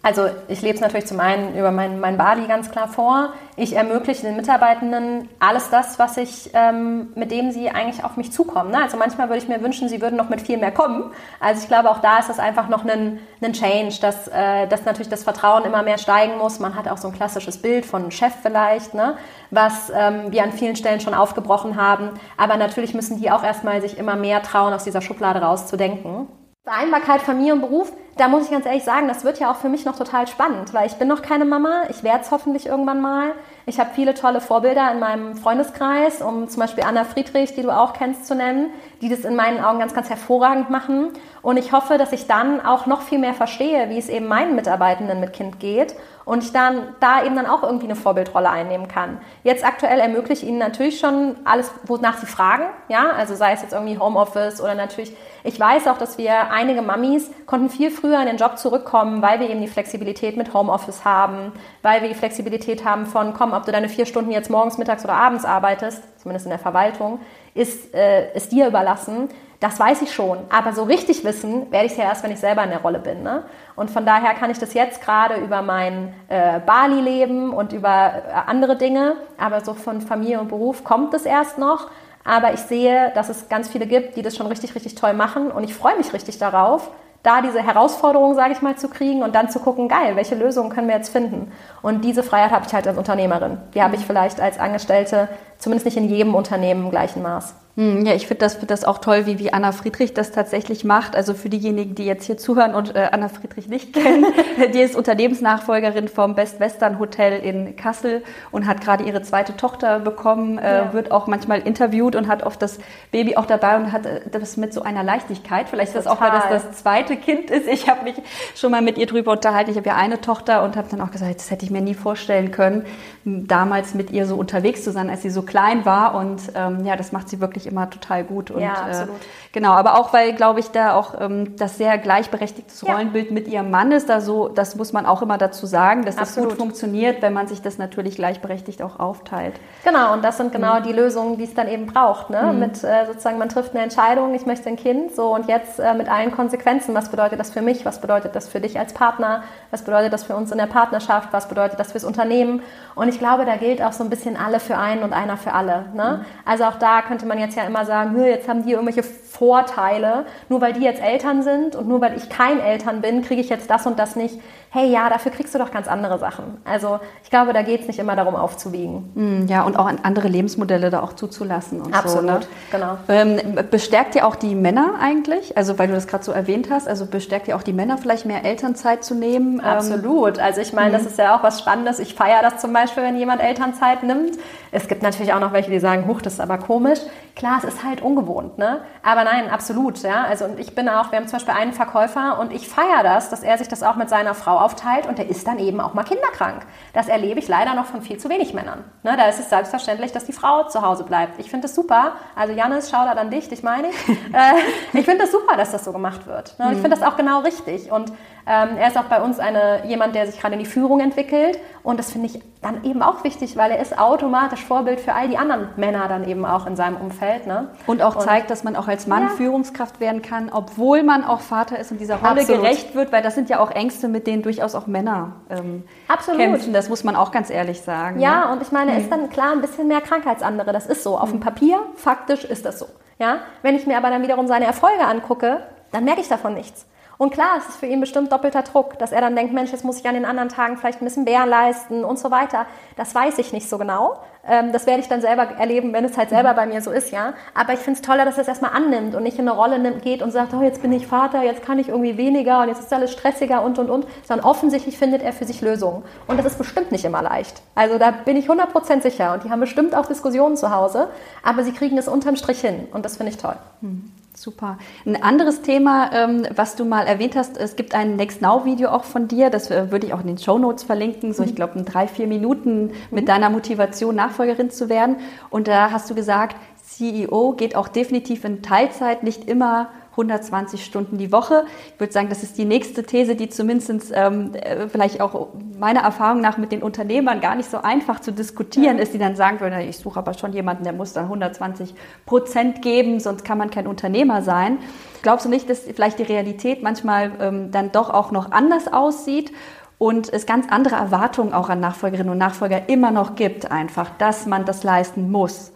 Also ich lebe es natürlich zum einen über mein, mein Bali ganz klar vor. Ich ermögliche den Mitarbeitenden alles das, was ich, ähm, mit dem sie eigentlich auf mich zukommen. Ne? Also manchmal würde ich mir wünschen, sie würden noch mit viel mehr kommen. Also ich glaube, auch da ist das einfach noch ein, ein Change, dass, äh, dass natürlich das Vertrauen immer mehr steigen muss. Man hat auch so ein klassisches Bild von Chef vielleicht, ne? was ähm, wir an vielen Stellen schon aufgebrochen haben. Aber natürlich müssen die auch erstmal sich immer mehr trauen, aus dieser Schublade rauszudenken. Vereinbarkeit Familie und Beruf, da muss ich ganz ehrlich sagen, das wird ja auch für mich noch total spannend, weil ich bin noch keine Mama, ich werde es hoffentlich irgendwann mal. Ich habe viele tolle Vorbilder in meinem Freundeskreis, um zum Beispiel Anna Friedrich, die du auch kennst, zu nennen, die das in meinen Augen ganz, ganz hervorragend machen. Und ich hoffe, dass ich dann auch noch viel mehr verstehe, wie es eben meinen Mitarbeitenden mit Kind geht und ich dann da eben dann auch irgendwie eine Vorbildrolle einnehmen kann. Jetzt aktuell ermögliche ich ihnen natürlich schon alles, wonach sie fragen, ja, also sei es jetzt irgendwie Homeoffice oder natürlich, ich weiß auch, dass wir einige Mamis konnten viel früher in den Job zurückkommen, weil wir eben die Flexibilität mit Homeoffice haben, weil wir die Flexibilität haben von, komm, ob du deine vier Stunden jetzt morgens, mittags oder abends arbeitest, zumindest in der Verwaltung, ist, äh, ist dir überlassen. Das weiß ich schon, aber so richtig wissen werde ich es ja erst, wenn ich selber in der Rolle bin. Ne? Und von daher kann ich das jetzt gerade über mein äh, Bali-Leben und über äh, andere Dinge, aber so von Familie und Beruf kommt es erst noch. Aber ich sehe, dass es ganz viele gibt, die das schon richtig, richtig toll machen und ich freue mich richtig darauf, da diese Herausforderung, sage ich mal, zu kriegen und dann zu gucken, geil, welche Lösungen können wir jetzt finden? Und diese Freiheit habe ich halt als Unternehmerin. Die habe ich vielleicht als Angestellte, zumindest nicht in jedem Unternehmen im gleichen Maß. Hm, ja, ich finde das, find das auch toll, wie, wie Anna Friedrich das tatsächlich macht. Also für diejenigen, die jetzt hier zuhören und äh, Anna Friedrich nicht kennen, die ist Unternehmensnachfolgerin vom Best Western Hotel in Kassel und hat gerade ihre zweite Tochter bekommen, äh, ja. wird auch manchmal interviewt und hat oft das Baby auch dabei und hat äh, das mit so einer Leichtigkeit. Vielleicht ist das auch, weil das das zweite Kind ist. Ich habe mich schon mal mit ihr drüber unterhalten. Ich habe ja eine Tochter und habe dann auch gesagt, das hätte ich mir nie vorstellen können, damals mit ihr so unterwegs zu sein, als sie so klein war. Und ähm, ja, das macht sie wirklich immer total gut. Und, ja, äh, absolut. Äh, genau, aber auch, weil, glaube ich, da auch ähm, das sehr gleichberechtigtes Rollenbild ja. mit ihrem Mann ist, da so, das muss man auch immer dazu sagen, dass absolut. das gut funktioniert, wenn man sich das natürlich gleichberechtigt auch aufteilt. Genau, und das sind genau mhm. die Lösungen, die es dann eben braucht. Ne? Mhm. Mit äh, sozusagen, man trifft eine Entscheidung, ich möchte ein Kind, so und jetzt äh, mit allen Konsequenzen. Was bedeutet das für mich? Was bedeutet das für dich als Partner? Was bedeutet das für uns in der Partnerschaft? Was bedeutet das fürs Unternehmen? Und ich glaube, da gilt auch so ein bisschen alle für einen und einer für alle. Ne? Mhm. Also auch da könnte man jetzt ja immer sagen, jetzt haben die irgendwelche Vorteile, nur weil die jetzt Eltern sind und nur weil ich kein Eltern bin, kriege ich jetzt das und das nicht hey ja, dafür kriegst du doch ganz andere Sachen. Also ich glaube, da geht es nicht immer darum aufzuwiegen. Hm, ja, und auch andere Lebensmodelle da auch zuzulassen und Absolut, so. Ne? genau. Ähm, bestärkt ihr auch die Männer eigentlich? Also weil du das gerade so erwähnt hast, also bestärkt ihr auch die Männer vielleicht mehr Elternzeit zu nehmen? Ähm, Absolut. Also ich meine, das hm. ist ja auch was Spannendes. Ich feiere das zum Beispiel, wenn jemand Elternzeit nimmt. Es gibt natürlich auch noch welche, die sagen, huch, das ist aber komisch. Klar, es ist halt ungewohnt, ne? Aber nein, absolut, ja. Also und ich bin auch, wir haben zum Beispiel einen Verkäufer und ich feiere das, dass er sich das auch mit seiner Frau aufteilt und der ist dann eben auch mal kinderkrank. Das erlebe ich leider noch von viel zu wenig Männern. Ne, da ist es selbstverständlich, dass die Frau zu Hause bleibt. Ich finde es super. Also Janis, schau da an dich, dich meine ich. äh, ich finde es das super, dass das so gemacht wird. Ne, und ich finde das auch genau richtig. Und ähm, er ist auch bei uns eine, jemand, der sich gerade in die Führung entwickelt. Und das finde ich dann eben auch wichtig, weil er ist automatisch Vorbild für all die anderen Männer dann eben auch in seinem Umfeld. Ne? Und auch und, zeigt, dass man auch als Mann ja. Führungskraft werden kann, obwohl man auch Vater ist und dieser Rolle Absolut. gerecht wird, weil das sind ja auch Ängste, mit denen durchaus auch Männer ähm, Absolut. kämpfen. Das muss man auch ganz ehrlich sagen. Ja, ne? und ich meine, er ist mhm. dann klar ein bisschen mehr Krankheit als andere. Das ist so. Auf dem Papier, faktisch ist das so. Ja? Wenn ich mir aber dann wiederum seine Erfolge angucke, dann merke ich davon nichts. Und klar, es ist für ihn bestimmt doppelter Druck, dass er dann denkt, Mensch, jetzt muss ich an den anderen Tagen vielleicht ein bisschen mehr leisten und so weiter. Das weiß ich nicht so genau. Ähm, das werde ich dann selber erleben, wenn es halt selber bei mir so ist, ja. Aber ich finde es toller, dass er es erstmal annimmt und nicht in eine Rolle nimmt, geht und sagt, oh, jetzt bin ich Vater, jetzt kann ich irgendwie weniger und jetzt ist alles stressiger und und und. Sondern offensichtlich findet er für sich Lösungen. Und das ist bestimmt nicht immer leicht. Also da bin ich 100% sicher. Und die haben bestimmt auch Diskussionen zu Hause, aber sie kriegen es unterm Strich hin. Und das finde ich toll. Hm. Super. Ein anderes Thema, ähm, was du mal erwähnt hast, es gibt ein Next Now Video auch von dir, das äh, würde ich auch in den Show Notes verlinken, so ich mhm. glaube in drei, vier Minuten mit mhm. deiner Motivation Nachfolgerin zu werden. Und da hast du gesagt, CEO geht auch definitiv in Teilzeit, nicht immer 120 Stunden die Woche. Ich würde sagen, das ist die nächste These, die zumindest ähm, äh, vielleicht auch meiner Erfahrung nach mit den Unternehmern gar nicht so einfach zu diskutieren ja. ist, die dann sagen würden, ich suche aber schon jemanden, der muss dann 120 Prozent geben, sonst kann man kein Unternehmer sein. Glaubst du nicht, dass vielleicht die Realität manchmal ähm, dann doch auch noch anders aussieht? und es ganz andere Erwartungen auch an Nachfolgerinnen und Nachfolger immer noch gibt, einfach, dass man das leisten muss.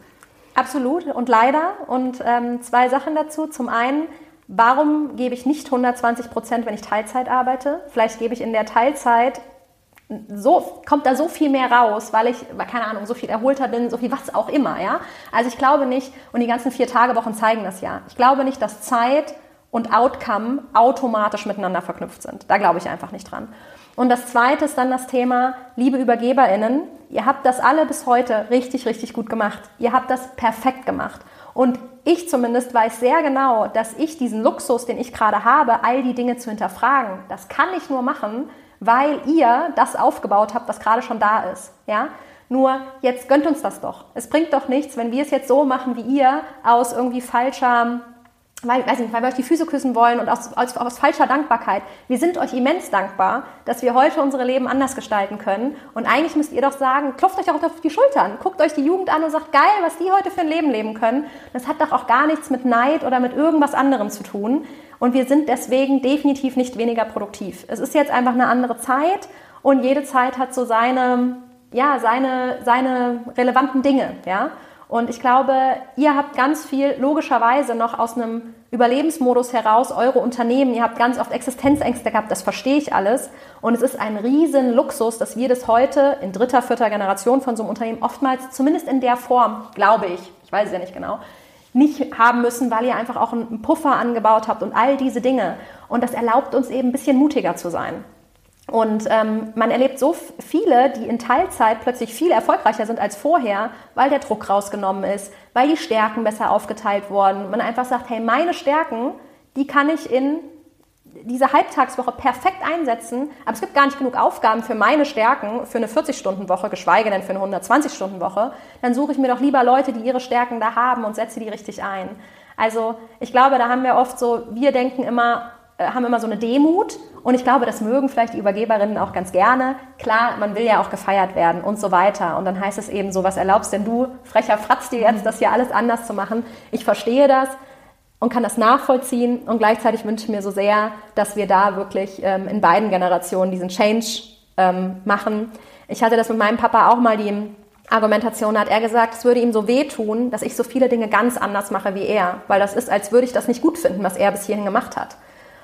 Absolut und leider. Und ähm, zwei Sachen dazu. Zum einen, warum gebe ich nicht 120 Prozent, wenn ich Teilzeit arbeite? Vielleicht gebe ich in der Teilzeit so kommt da so viel mehr raus, weil ich, keine Ahnung, so viel erholter bin, so viel was auch immer, ja. Also ich glaube nicht, und die ganzen vier Tage Wochen zeigen das ja. Ich glaube nicht, dass Zeit und Outcome automatisch miteinander verknüpft sind. Da glaube ich einfach nicht dran. Und das zweite ist dann das Thema, liebe ÜbergeberInnen, ihr habt das alle bis heute richtig, richtig gut gemacht. Ihr habt das perfekt gemacht. Und ich zumindest weiß sehr genau, dass ich diesen Luxus, den ich gerade habe, all die Dinge zu hinterfragen, das kann ich nur machen, weil ihr das aufgebaut habt, was gerade schon da ist. Ja? Nur jetzt gönnt uns das doch. Es bringt doch nichts, wenn wir es jetzt so machen wie ihr, aus irgendwie falscher weil, weiß nicht, weil wir euch die Füße küssen wollen und aus, aus, aus, falscher Dankbarkeit. Wir sind euch immens dankbar, dass wir heute unsere Leben anders gestalten können. Und eigentlich müsst ihr doch sagen, klopft euch auch auf die Schultern, guckt euch die Jugend an und sagt, geil, was die heute für ein Leben leben können. Das hat doch auch gar nichts mit Neid oder mit irgendwas anderem zu tun. Und wir sind deswegen definitiv nicht weniger produktiv. Es ist jetzt einfach eine andere Zeit und jede Zeit hat so seine, ja, seine, seine relevanten Dinge, ja. Und ich glaube, ihr habt ganz viel logischerweise noch aus einem Überlebensmodus heraus eure Unternehmen. Ihr habt ganz oft Existenzängste gehabt, das verstehe ich alles. Und es ist ein riesen Luxus, dass wir das heute in dritter, vierter Generation von so einem Unternehmen oftmals, zumindest in der Form, glaube ich, ich weiß es ja nicht genau, nicht haben müssen, weil ihr einfach auch einen Puffer angebaut habt und all diese Dinge. Und das erlaubt uns eben ein bisschen mutiger zu sein. Und ähm, man erlebt so viele, die in Teilzeit plötzlich viel erfolgreicher sind als vorher, weil der Druck rausgenommen ist, weil die Stärken besser aufgeteilt wurden. Man einfach sagt, hey, meine Stärken, die kann ich in diese Halbtagswoche perfekt einsetzen, aber es gibt gar nicht genug Aufgaben für meine Stärken für eine 40-Stunden-Woche, geschweige denn für eine 120-Stunden-Woche. Dann suche ich mir doch lieber Leute, die ihre Stärken da haben und setze die richtig ein. Also ich glaube, da haben wir oft so, wir denken immer, äh, haben immer so eine Demut und ich glaube, das mögen vielleicht die Übergeberinnen auch ganz gerne. Klar, man will ja auch gefeiert werden und so weiter. Und dann heißt es eben so, was erlaubst denn du, frecher Fratz dir jetzt, das hier alles anders zu machen? Ich verstehe das und kann das nachvollziehen und gleichzeitig wünsche ich mir so sehr, dass wir da wirklich ähm, in beiden Generationen diesen Change ähm, machen. Ich hatte das mit meinem Papa auch mal die Argumentation, hat er gesagt, es würde ihm so wehtun, dass ich so viele Dinge ganz anders mache wie er, weil das ist, als würde ich das nicht gut finden, was er bis hierhin gemacht hat.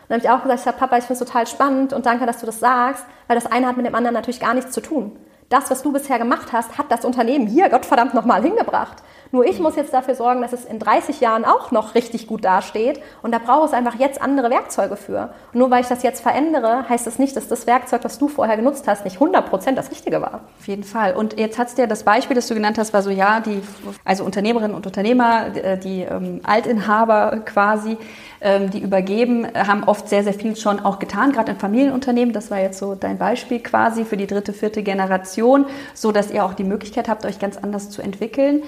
Dann habe ich auch gesagt, ich sag, Papa, ich finde es total spannend und danke, dass du das sagst, weil das eine hat mit dem anderen natürlich gar nichts zu tun. Das, was du bisher gemacht hast, hat das Unternehmen hier Gottverdammt nochmal hingebracht. Nur ich muss jetzt dafür sorgen, dass es in 30 Jahren auch noch richtig gut dasteht. Und da braucht es einfach jetzt andere Werkzeuge für. Und nur weil ich das jetzt verändere, heißt das nicht, dass das Werkzeug, das du vorher genutzt hast, nicht 100% das Richtige war. Auf jeden Fall. Und jetzt hast du ja das Beispiel, das du genannt hast, war so, ja, die, also Unternehmerinnen und Unternehmer, die, äh, die ähm, Altinhaber quasi, ähm, die übergeben, haben oft sehr, sehr viel schon auch getan, gerade in Familienunternehmen. Das war jetzt so dein Beispiel quasi für die dritte, vierte Generation, so dass ihr auch die Möglichkeit habt, euch ganz anders zu entwickeln.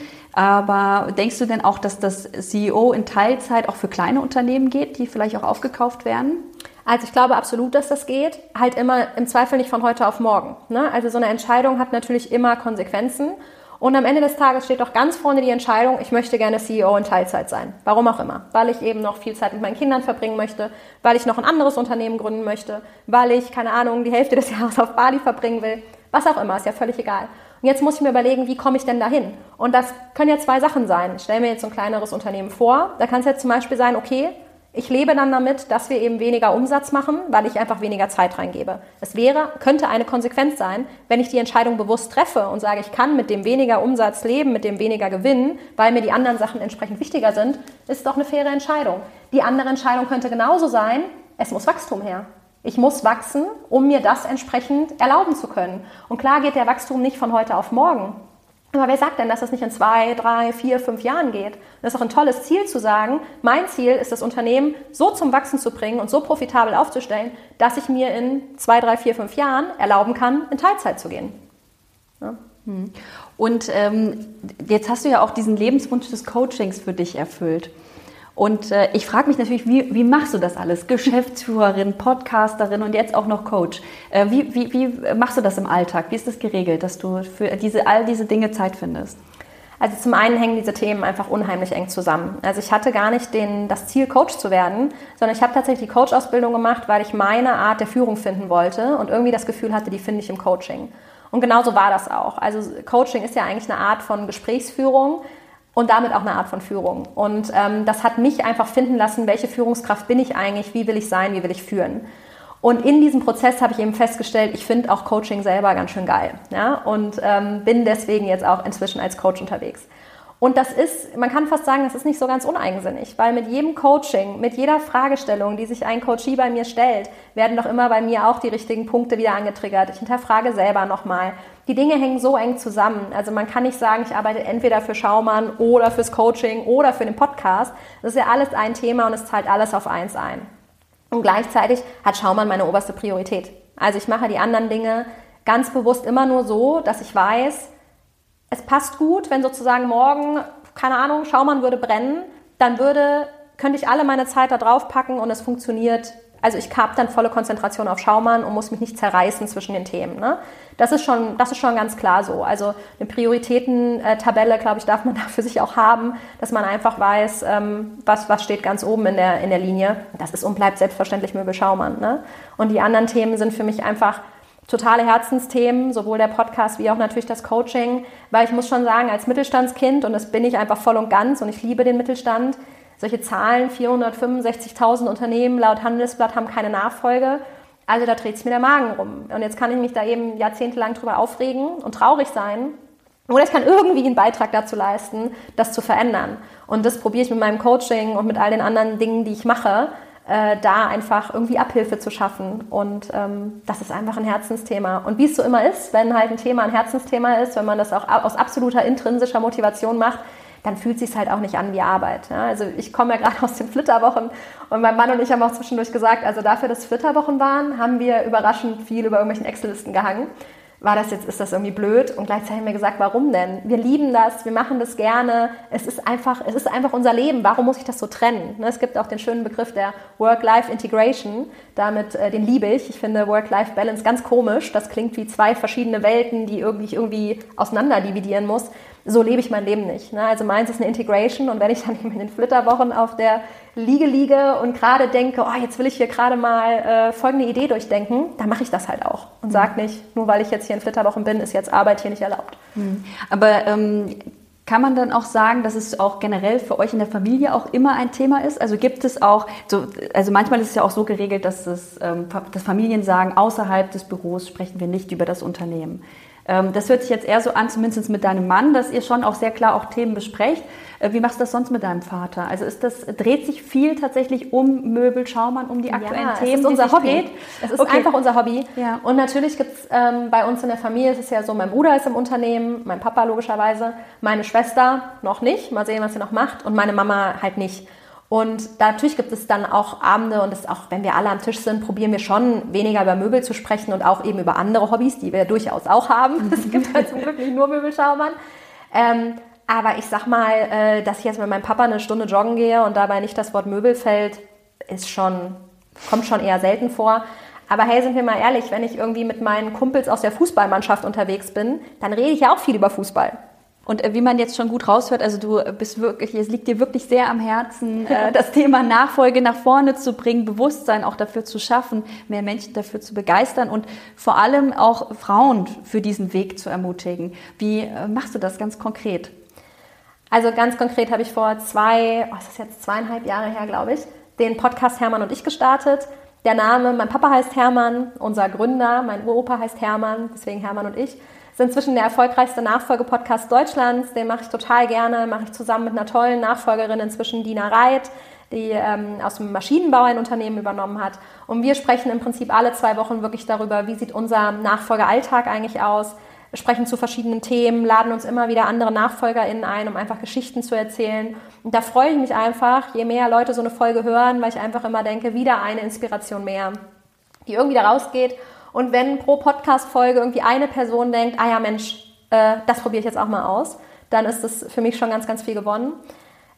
Aber denkst du denn auch, dass das CEO in Teilzeit auch für kleine Unternehmen geht, die vielleicht auch aufgekauft werden? Also ich glaube absolut, dass das geht. Halt immer im Zweifel nicht von heute auf morgen. Ne? Also so eine Entscheidung hat natürlich immer Konsequenzen. Und am Ende des Tages steht doch ganz vorne die Entscheidung, ich möchte gerne CEO in Teilzeit sein. Warum auch immer. Weil ich eben noch viel Zeit mit meinen Kindern verbringen möchte, weil ich noch ein anderes Unternehmen gründen möchte, weil ich, keine Ahnung, die Hälfte des Jahres auf Bali verbringen will. Was auch immer, ist ja völlig egal. Und jetzt muss ich mir überlegen, wie komme ich denn dahin? Und das können ja zwei Sachen sein. Ich stelle mir jetzt ein kleineres Unternehmen vor. Da kann es jetzt zum Beispiel sein, okay, ich lebe dann damit, dass wir eben weniger Umsatz machen, weil ich einfach weniger Zeit reingebe. Es wäre, könnte eine Konsequenz sein, wenn ich die Entscheidung bewusst treffe und sage, ich kann mit dem weniger Umsatz leben, mit dem weniger Gewinn, weil mir die anderen Sachen entsprechend wichtiger sind, ist doch eine faire Entscheidung. Die andere Entscheidung könnte genauso sein, es muss Wachstum her. Ich muss wachsen, um mir das entsprechend erlauben zu können. Und klar geht der Wachstum nicht von heute auf morgen. Aber wer sagt denn, dass das nicht in zwei, drei, vier, fünf Jahren geht? Das ist auch ein tolles Ziel zu sagen, mein Ziel ist, das Unternehmen so zum Wachsen zu bringen und so profitabel aufzustellen, dass ich mir in zwei, drei, vier, fünf Jahren erlauben kann, in Teilzeit zu gehen. Ja. Und ähm, jetzt hast du ja auch diesen Lebenswunsch des Coachings für dich erfüllt. Und äh, ich frage mich natürlich, wie, wie machst du das alles? Geschäftsführerin, Podcasterin und jetzt auch noch Coach. Äh, wie, wie, wie machst du das im Alltag? Wie ist das geregelt, dass du für diese, all diese Dinge Zeit findest? Also zum einen hängen diese Themen einfach unheimlich eng zusammen. Also ich hatte gar nicht den, das Ziel, Coach zu werden, sondern ich habe tatsächlich die Coach-Ausbildung gemacht, weil ich meine Art der Führung finden wollte und irgendwie das Gefühl hatte, die finde ich im Coaching. Und genauso war das auch. Also Coaching ist ja eigentlich eine Art von Gesprächsführung und damit auch eine Art von Führung. Und ähm, das hat mich einfach finden lassen, welche Führungskraft bin ich eigentlich, wie will ich sein, wie will ich führen. Und in diesem Prozess habe ich eben festgestellt, ich finde auch Coaching selber ganz schön geil. Ja? Und ähm, bin deswegen jetzt auch inzwischen als Coach unterwegs. Und das ist, man kann fast sagen, das ist nicht so ganz uneigensinnig, weil mit jedem Coaching, mit jeder Fragestellung, die sich ein Coachie bei mir stellt, werden doch immer bei mir auch die richtigen Punkte wieder angetriggert. Ich hinterfrage selber nochmal. Die Dinge hängen so eng zusammen. Also man kann nicht sagen, ich arbeite entweder für Schaumann oder fürs Coaching oder für den Podcast. Das ist ja alles ein Thema und es zahlt alles auf eins ein. Und gleichzeitig hat Schaumann meine oberste Priorität. Also ich mache die anderen Dinge ganz bewusst immer nur so, dass ich weiß, es passt gut, wenn sozusagen morgen, keine Ahnung, Schaumann würde brennen, dann würde, könnte ich alle meine Zeit da drauf packen und es funktioniert. Also ich habe dann volle Konzentration auf Schaumann und muss mich nicht zerreißen zwischen den Themen. Ne? Das, ist schon, das ist schon ganz klar so. Also eine Prioritätentabelle, glaube ich, darf man da für sich auch haben, dass man einfach weiß, ähm, was, was steht ganz oben in der, in der Linie. Das ist und bleibt selbstverständlich Möbel Schaumann. Ne? Und die anderen Themen sind für mich einfach totale Herzensthemen, sowohl der Podcast wie auch natürlich das Coaching, weil ich muss schon sagen, als Mittelstandskind, und das bin ich einfach voll und ganz und ich liebe den Mittelstand, solche Zahlen, 465.000 Unternehmen laut Handelsblatt haben keine Nachfolge. Also da dreht sich mir der Magen rum. Und jetzt kann ich mich da eben jahrzehntelang drüber aufregen und traurig sein. Oder ich kann irgendwie einen Beitrag dazu leisten, das zu verändern. Und das probiere ich mit meinem Coaching und mit all den anderen Dingen, die ich mache, äh, da einfach irgendwie Abhilfe zu schaffen. Und ähm, das ist einfach ein Herzensthema. Und wie es so immer ist, wenn halt ein Thema ein Herzensthema ist, wenn man das auch aus absoluter intrinsischer Motivation macht, dann fühlt es sich halt auch nicht an wie Arbeit. Ja? Also ich komme ja gerade aus den Flitterwochen und mein Mann und ich haben auch zwischendurch gesagt, also dafür, dass Flitterwochen waren, haben wir überraschend viel über irgendwelchen Excel-Listen gehangen war das jetzt, ist das irgendwie blöd? Und gleichzeitig haben wir gesagt, warum denn? Wir lieben das, wir machen das gerne. Es ist einfach, es ist einfach unser Leben. Warum muss ich das so trennen? Ne, es gibt auch den schönen Begriff der Work-Life-Integration. Damit, äh, den liebe ich. Ich finde Work-Life-Balance ganz komisch. Das klingt wie zwei verschiedene Welten, die irgendwie, irgendwie auseinander dividieren muss so lebe ich mein Leben nicht. Ne? Also meins ist eine Integration und wenn ich dann eben in den Flitterwochen auf der Liege liege und gerade denke, oh, jetzt will ich hier gerade mal äh, folgende Idee durchdenken, dann mache ich das halt auch und mhm. sage nicht, nur weil ich jetzt hier in Flitterwochen bin, ist jetzt Arbeit hier nicht erlaubt. Mhm. Aber ähm, kann man dann auch sagen, dass es auch generell für euch in der Familie auch immer ein Thema ist? Also gibt es auch, so, also manchmal ist es ja auch so geregelt, dass das, ähm, das Familien sagen, außerhalb des Büros sprechen wir nicht über das Unternehmen. Ähm, das hört sich jetzt eher so an, zumindest mit deinem Mann, dass ihr schon auch sehr klar auch Themen besprecht. Äh, wie machst du das sonst mit deinem Vater? Also ist das, dreht sich viel tatsächlich um Möbel, Schaumann, um die aktuellen ja, Themen? Es ist unser Hobby. Dreht? Es ist okay. einfach unser Hobby. Ja. Und natürlich gibt es ähm, bei uns in der Familie, es ist ja so, mein Bruder ist im Unternehmen, mein Papa logischerweise, meine Schwester noch nicht, mal sehen, was sie noch macht, und meine Mama halt nicht. Und natürlich gibt es dann auch Abende und das auch, wenn wir alle am Tisch sind, probieren wir schon weniger über Möbel zu sprechen und auch eben über andere Hobbys, die wir durchaus auch haben. Es gibt halt zum Glück nicht nur Möbelschaumann. Ähm, aber ich sag mal, äh, dass ich jetzt mit meinem Papa eine Stunde joggen gehe und dabei nicht das Wort Möbel fällt, ist schon, kommt schon eher selten vor. Aber hey, sind wir mal ehrlich, wenn ich irgendwie mit meinen Kumpels aus der Fußballmannschaft unterwegs bin, dann rede ich ja auch viel über Fußball. Und äh, wie man jetzt schon gut raushört, also du bist wirklich, es liegt dir wirklich sehr am Herzen, äh, das Thema Nachfolge nach vorne zu bringen, Bewusstsein auch dafür zu schaffen, mehr Menschen dafür zu begeistern und vor allem auch Frauen für diesen Weg zu ermutigen. Wie äh, machst du das ganz konkret? Also ganz konkret habe ich vor zwei, oh, ist das jetzt zweieinhalb Jahre her, glaube ich, den Podcast Hermann und ich gestartet. Der Name, mein Papa heißt Hermann, unser Gründer, mein Uropa heißt Hermann, deswegen Hermann und ich ist inzwischen der erfolgreichste Nachfolgepodcast Deutschlands. Den mache ich total gerne, mache ich zusammen mit einer tollen Nachfolgerin inzwischen, Dina Reit, die ähm, aus dem Maschinenbau ein Unternehmen übernommen hat. Und wir sprechen im Prinzip alle zwei Wochen wirklich darüber, wie sieht unser Nachfolgealltag eigentlich aus. Wir sprechen zu verschiedenen Themen, laden uns immer wieder andere NachfolgerInnen ein, um einfach Geschichten zu erzählen. Und da freue ich mich einfach, je mehr Leute so eine Folge hören, weil ich einfach immer denke, wieder eine Inspiration mehr, die irgendwie da rausgeht und wenn pro Podcast-Folge irgendwie eine Person denkt, ah ja Mensch, äh, das probiere ich jetzt auch mal aus, dann ist das für mich schon ganz, ganz viel gewonnen.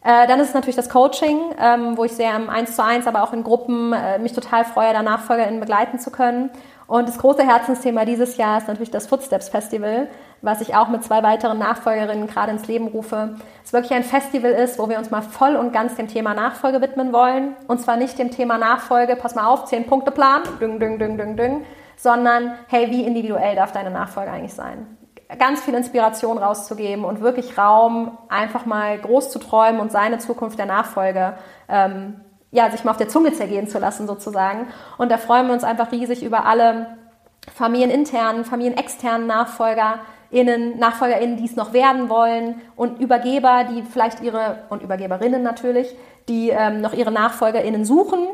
Äh, dann ist es natürlich das Coaching, ähm, wo ich sehr im 1 zu 1, aber auch in Gruppen äh, mich total freue, da NachfolgerInnen begleiten zu können. Und das große Herzensthema dieses Jahr ist natürlich das Footsteps Festival, was ich auch mit zwei weiteren Nachfolgerinnen gerade ins Leben rufe, es wirklich ein Festival ist, wo wir uns mal voll und ganz dem Thema Nachfolge widmen wollen. Und zwar nicht dem Thema Nachfolge, pass mal auf, zehn Punkte Plan, düng, düng, düng, düng, düng, sondern hey, wie individuell darf deine Nachfolge eigentlich sein? Ganz viel Inspiration rauszugeben und wirklich Raum, einfach mal groß zu träumen und seine Zukunft der Nachfolge ähm, ja, sich mal auf der Zunge zergehen zu lassen sozusagen. Und da freuen wir uns einfach riesig über alle familieninternen, familienexternen NachfolgerInnen, NachfolgerInnen, die es noch werden wollen und Übergeber, die vielleicht ihre, und Übergeberinnen natürlich, die ähm, noch ihre NachfolgerInnen suchen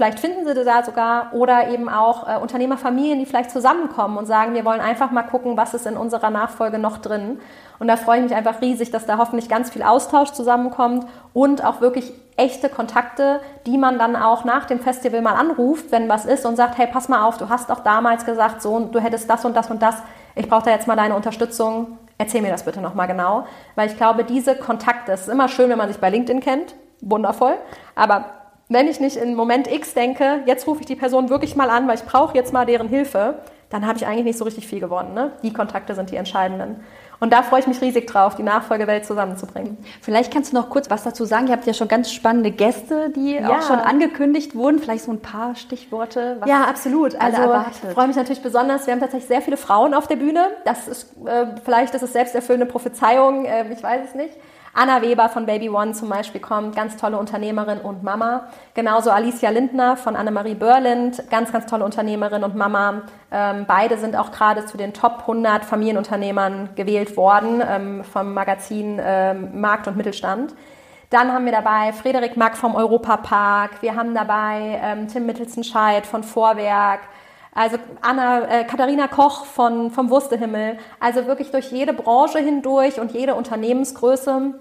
Vielleicht finden sie da sogar oder eben auch äh, Unternehmerfamilien, die vielleicht zusammenkommen und sagen, wir wollen einfach mal gucken, was ist in unserer Nachfolge noch drin. Und da freue ich mich einfach riesig, dass da hoffentlich ganz viel Austausch zusammenkommt und auch wirklich echte Kontakte, die man dann auch nach dem Festival mal anruft, wenn was ist und sagt, hey, pass mal auf, du hast doch damals gesagt, so, du hättest das und das und das. Ich brauche da jetzt mal deine Unterstützung. Erzähl mir das bitte nochmal genau. Weil ich glaube, diese Kontakte, es ist immer schön, wenn man sich bei LinkedIn kennt. Wundervoll. Aber wenn ich nicht in Moment X denke, jetzt rufe ich die Person wirklich mal an, weil ich brauche jetzt mal deren Hilfe, dann habe ich eigentlich nicht so richtig viel gewonnen. Ne? Die Kontakte sind die entscheidenden. Und da freue ich mich riesig drauf, die Nachfolgewelt zusammenzubringen. Vielleicht kannst du noch kurz was dazu sagen. Ihr habt ja schon ganz spannende Gäste, die ja. auch schon angekündigt wurden. Vielleicht so ein paar Stichworte. Ja, absolut. Also ich freue mich natürlich besonders. Wir haben tatsächlich sehr viele Frauen auf der Bühne. Das ist äh, vielleicht ist es selbsterfüllende Prophezeiung. Äh, ich weiß es nicht. Anna Weber von Baby One zum Beispiel kommt, ganz tolle Unternehmerin und Mama. Genauso Alicia Lindner von Annemarie Börlind, ganz, ganz tolle Unternehmerin und Mama. Ähm, beide sind auch gerade zu den Top 100 Familienunternehmern gewählt worden ähm, vom Magazin ähm, Markt und Mittelstand. Dann haben wir dabei Frederik Mack vom Europapark. Wir haben dabei ähm, Tim Mittelzenscheid von Vorwerk. Also Anna, äh, Katharina Koch von, vom Wurstehimmel. Also wirklich durch jede Branche hindurch und jede Unternehmensgröße.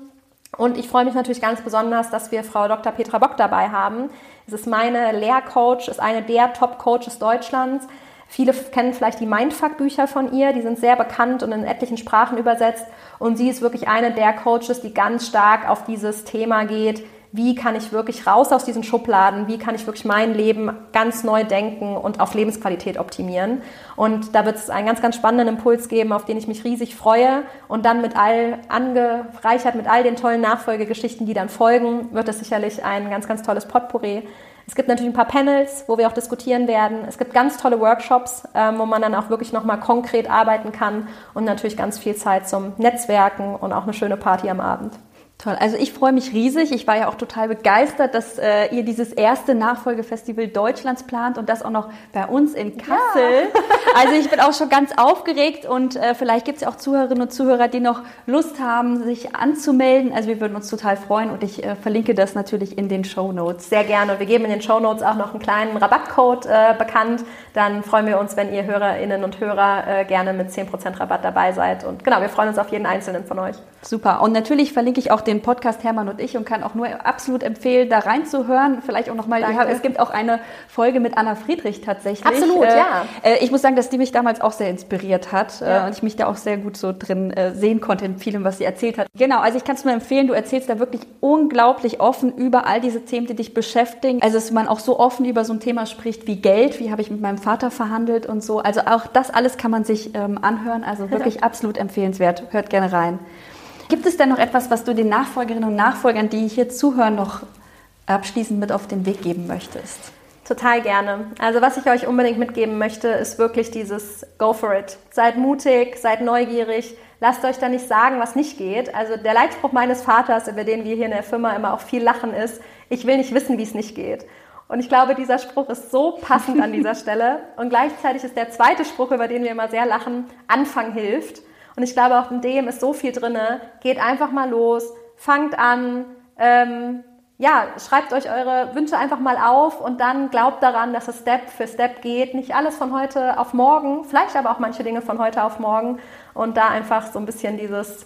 Und ich freue mich natürlich ganz besonders, dass wir Frau Dr. Petra Bock dabei haben. Es ist meine Lehrcoach, ist eine der Top-Coaches Deutschlands. Viele kennen vielleicht die Mindfuck-Bücher von ihr, die sind sehr bekannt und in etlichen Sprachen übersetzt. Und sie ist wirklich eine der Coaches, die ganz stark auf dieses Thema geht, wie kann ich wirklich raus aus diesen Schubladen, wie kann ich wirklich mein Leben ganz neu denken und auf Lebensqualität optimieren. Und da wird es einen ganz, ganz spannenden Impuls geben, auf den ich mich riesig freue. Und dann mit all angereichert mit all den tollen Nachfolgegeschichten, die dann folgen, wird es sicherlich ein ganz, ganz tolles Potpourri. Es gibt natürlich ein paar Panels, wo wir auch diskutieren werden. Es gibt ganz tolle Workshops, ähm, wo man dann auch wirklich nochmal konkret arbeiten kann und natürlich ganz viel Zeit zum Netzwerken und auch eine schöne Party am Abend. Toll. Also ich freue mich riesig. Ich war ja auch total begeistert, dass äh, ihr dieses erste Nachfolgefestival Deutschlands plant und das auch noch bei uns in Kassel. Ja. Also ich bin auch schon ganz aufgeregt und äh, vielleicht gibt es ja auch Zuhörerinnen und Zuhörer, die noch Lust haben, sich anzumelden. Also wir würden uns total freuen und ich äh, verlinke das natürlich in den Show Notes. Sehr gerne. Und wir geben in den Show Notes auch noch einen kleinen Rabattcode äh, bekannt. Dann freuen wir uns, wenn ihr Hörerinnen und Hörer äh, gerne mit 10% Rabatt dabei seid. Und genau, wir freuen uns auf jeden einzelnen von euch. Super. Und natürlich verlinke ich auch den Podcast Hermann und ich und kann auch nur absolut empfehlen, da reinzuhören. Vielleicht auch nochmal, es gibt auch eine Folge mit Anna Friedrich tatsächlich. Absolut, äh, ja. Äh, ich muss sagen, dass die mich damals auch sehr inspiriert hat äh, ja. und ich mich da auch sehr gut so drin sehen konnte in vielem, was sie erzählt hat. Genau, also ich kann es nur empfehlen, du erzählst da wirklich unglaublich offen über all diese Themen, die dich beschäftigen. Also dass man auch so offen über so ein Thema spricht wie Geld, wie habe ich mit meinem Vater verhandelt und so. Also auch das alles kann man sich ähm, anhören. Also wirklich absolut empfehlenswert. Hört gerne rein. Gibt es denn noch etwas, was du den Nachfolgerinnen und Nachfolgern, die hier zuhören, noch abschließend mit auf den Weg geben möchtest? Total gerne. Also was ich euch unbedingt mitgeben möchte, ist wirklich dieses Go for it. Seid mutig, seid neugierig, lasst euch da nicht sagen, was nicht geht. Also der Leitspruch meines Vaters, über den wir hier in der Firma immer auch viel lachen, ist, ich will nicht wissen, wie es nicht geht. Und ich glaube, dieser Spruch ist so passend an dieser Stelle. Und gleichzeitig ist der zweite Spruch, über den wir immer sehr lachen, Anfang hilft. Und ich glaube, auch in dem ist so viel drin. Geht einfach mal los, fangt an, ähm, ja, schreibt euch eure Wünsche einfach mal auf und dann glaubt daran, dass es Step für Step geht. Nicht alles von heute auf morgen, vielleicht aber auch manche Dinge von heute auf morgen. Und da einfach so ein bisschen dieses,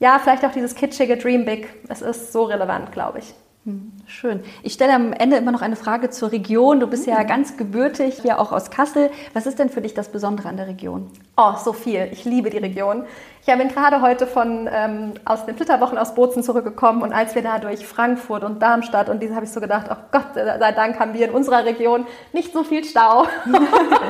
ja, vielleicht auch dieses kitschige Dream Big. Es ist so relevant, glaube ich. Hm, schön. Ich stelle am Ende immer noch eine Frage zur Region. Du bist ja hm. ganz gebürtig, hier auch aus Kassel. Was ist denn für dich das Besondere an der Region? Oh, so viel. Ich liebe die Region. Ich bin gerade heute von ähm, aus den Flitterwochen aus Bozen zurückgekommen und als wir da durch Frankfurt und Darmstadt und diese habe ich so gedacht, oh Gott sei Dank haben wir in unserer Region nicht so viel Stau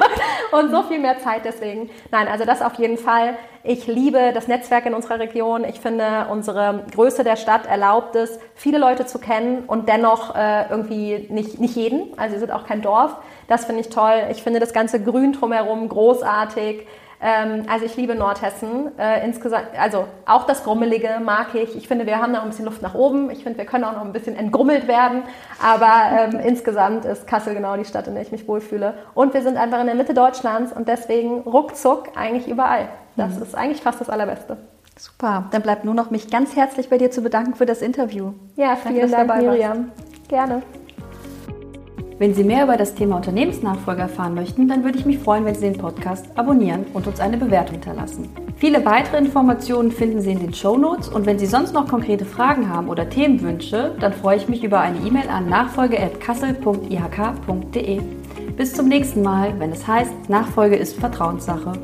und so viel mehr Zeit deswegen. Nein, also das auf jeden Fall. Ich liebe das Netzwerk in unserer Region. Ich finde, unsere Größe der Stadt erlaubt es, viele Leute zu kennen und dennoch äh, irgendwie nicht, nicht jeden. Also wir sind auch kein Dorf. Das finde ich toll. Ich finde das ganze Grün drumherum großartig. Ähm, also ich liebe Nordhessen. Äh, insgesamt, also auch das Grummelige mag ich. Ich finde, wir haben noch ein bisschen Luft nach oben. Ich finde, wir können auch noch ein bisschen entgrummelt werden. Aber ähm, insgesamt ist Kassel genau die Stadt, in der ich mich wohlfühle. Und wir sind einfach in der Mitte Deutschlands und deswegen ruckzuck eigentlich überall. Das mhm. ist eigentlich fast das Allerbeste. Super. Dann bleibt nur noch mich ganz herzlich bei dir zu bedanken für das Interview. Ja, vielen Dank, Dank Miriam. Gerne. Wenn Sie mehr über das Thema Unternehmensnachfolge erfahren möchten, dann würde ich mich freuen, wenn Sie den Podcast abonnieren und uns eine Bewertung hinterlassen. Viele weitere Informationen finden Sie in den Show Notes und wenn Sie sonst noch konkrete Fragen haben oder Themenwünsche, dann freue ich mich über eine E-Mail an nachfolge.kassel.ihk.de. Bis zum nächsten Mal, wenn es heißt, Nachfolge ist Vertrauenssache.